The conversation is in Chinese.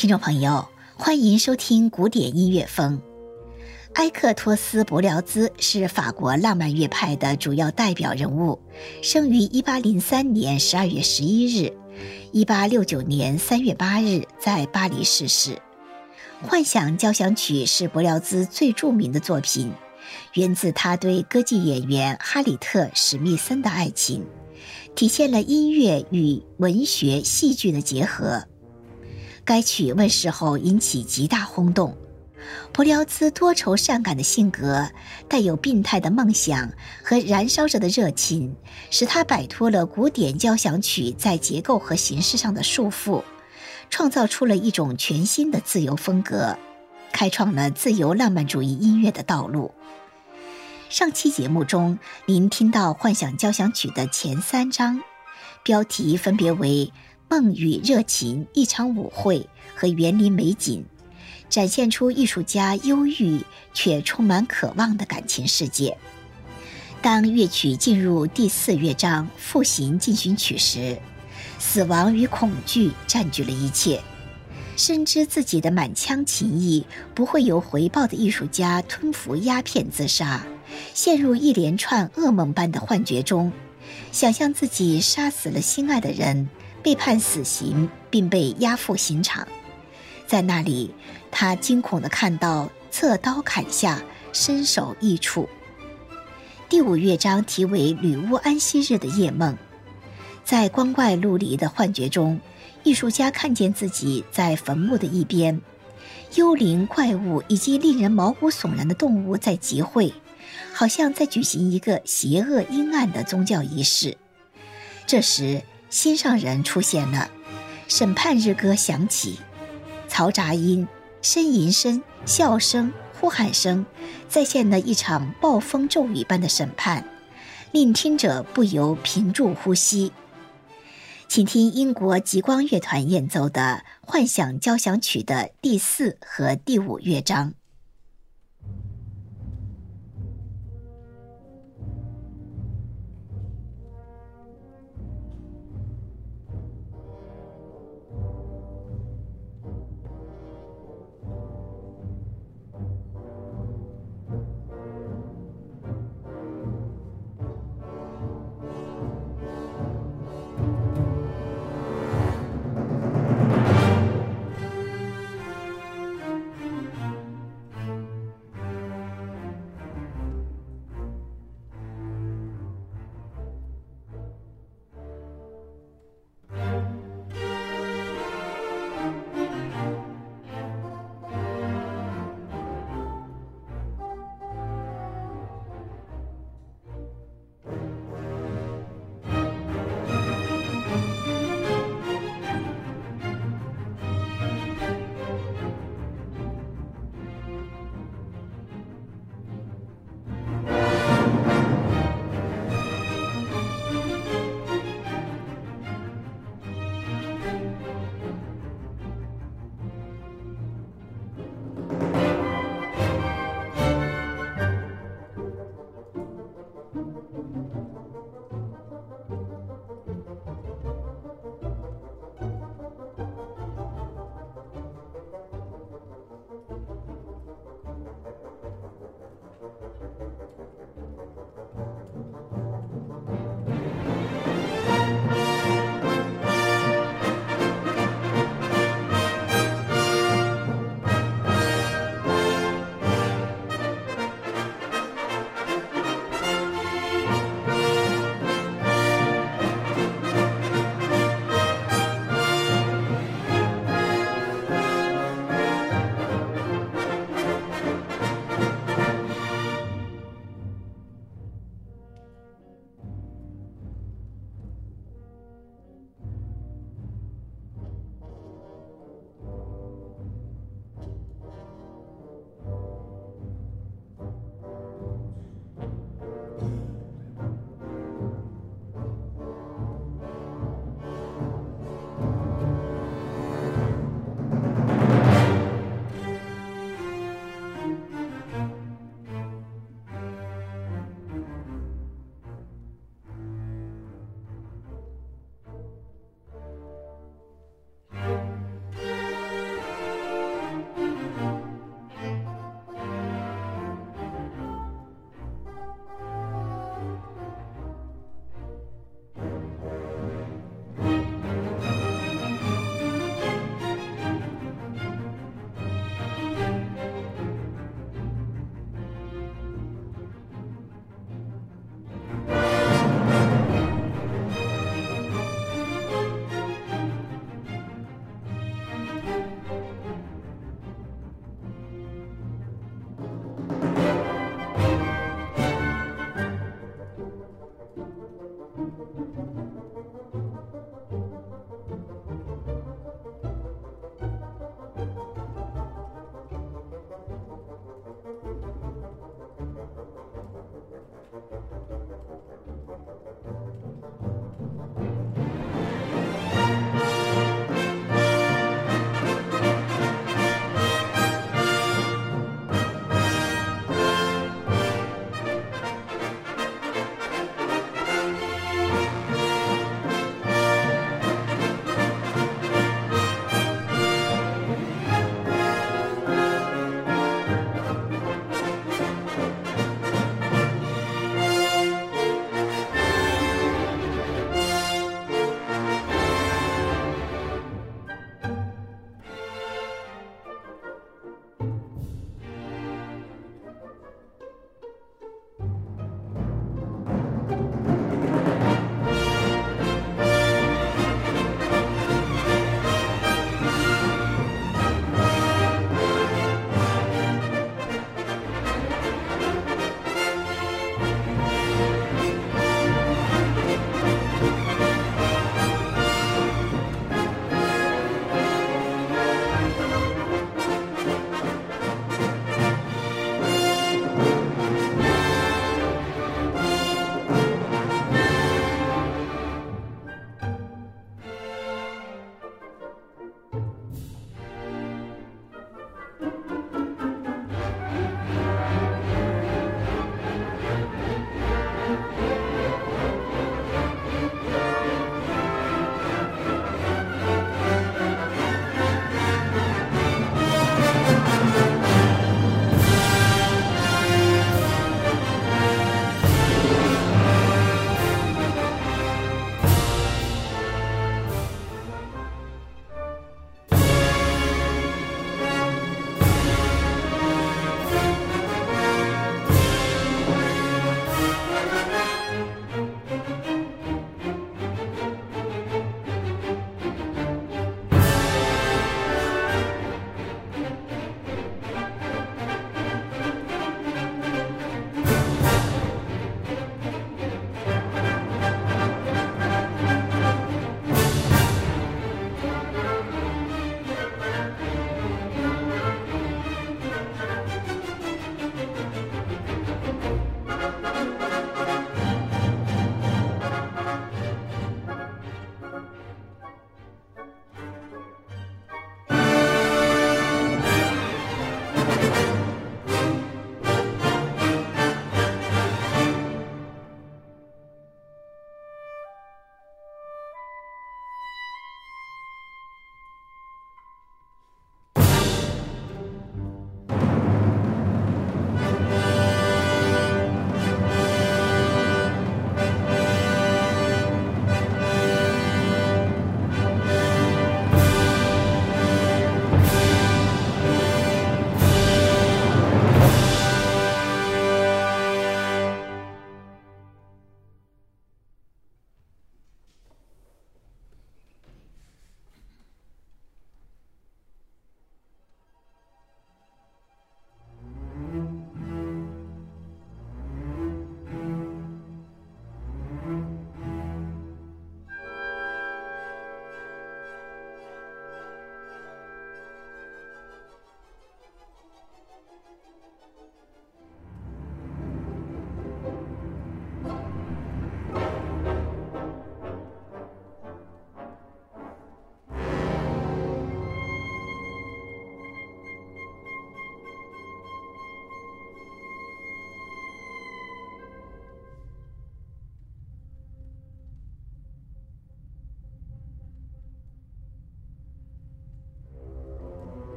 听众朋友，欢迎收听古典音乐风。埃克托斯·伯辽兹是法国浪漫乐派的主要代表人物，生于1803年12月11日，1869年3月8日在巴黎逝世。《幻想交响曲》是伯辽兹最著名的作品，源自他对歌剧演员哈里特·史密森的爱情，体现了音乐与文学、戏剧的结合。该曲问世后引起极大轰动。普辽兹多愁善感的性格，带有病态的梦想和燃烧着的热情，使他摆脱了古典交响曲在结构和形式上的束缚，创造出了一种全新的自由风格，开创了自由浪漫主义音乐的道路。上期节目中，您听到《幻想交响曲》的前三章，标题分别为。梦与热情，一场舞会和园林美景，展现出艺术家忧郁却充满渴望的感情世界。当乐曲进入第四乐章复行进行曲时，死亡与恐惧占据了一切。深知自己的满腔情谊不会有回报的艺术家吞服鸦片自杀，陷入一连串噩梦般的幻觉中，想象自己杀死了心爱的人。被判死刑，并被押赴刑场，在那里，他惊恐地看到侧刀砍下，身首异处。第五乐章题为《女巫安息日的夜梦》，在光怪陆离的幻觉中，艺术家看见自己在坟墓的一边，幽灵、怪物以及令人毛骨悚然的动物在集会，好像在举行一个邪恶阴暗的宗教仪式。这时。心上人出现了，审判日歌响起，嘈杂音、呻吟声、笑声、呼喊声，再现了一场暴风骤雨般的审判，令听者不由屏住呼吸。请听英国极光乐团演奏的《幻想交响曲》的第四和第五乐章。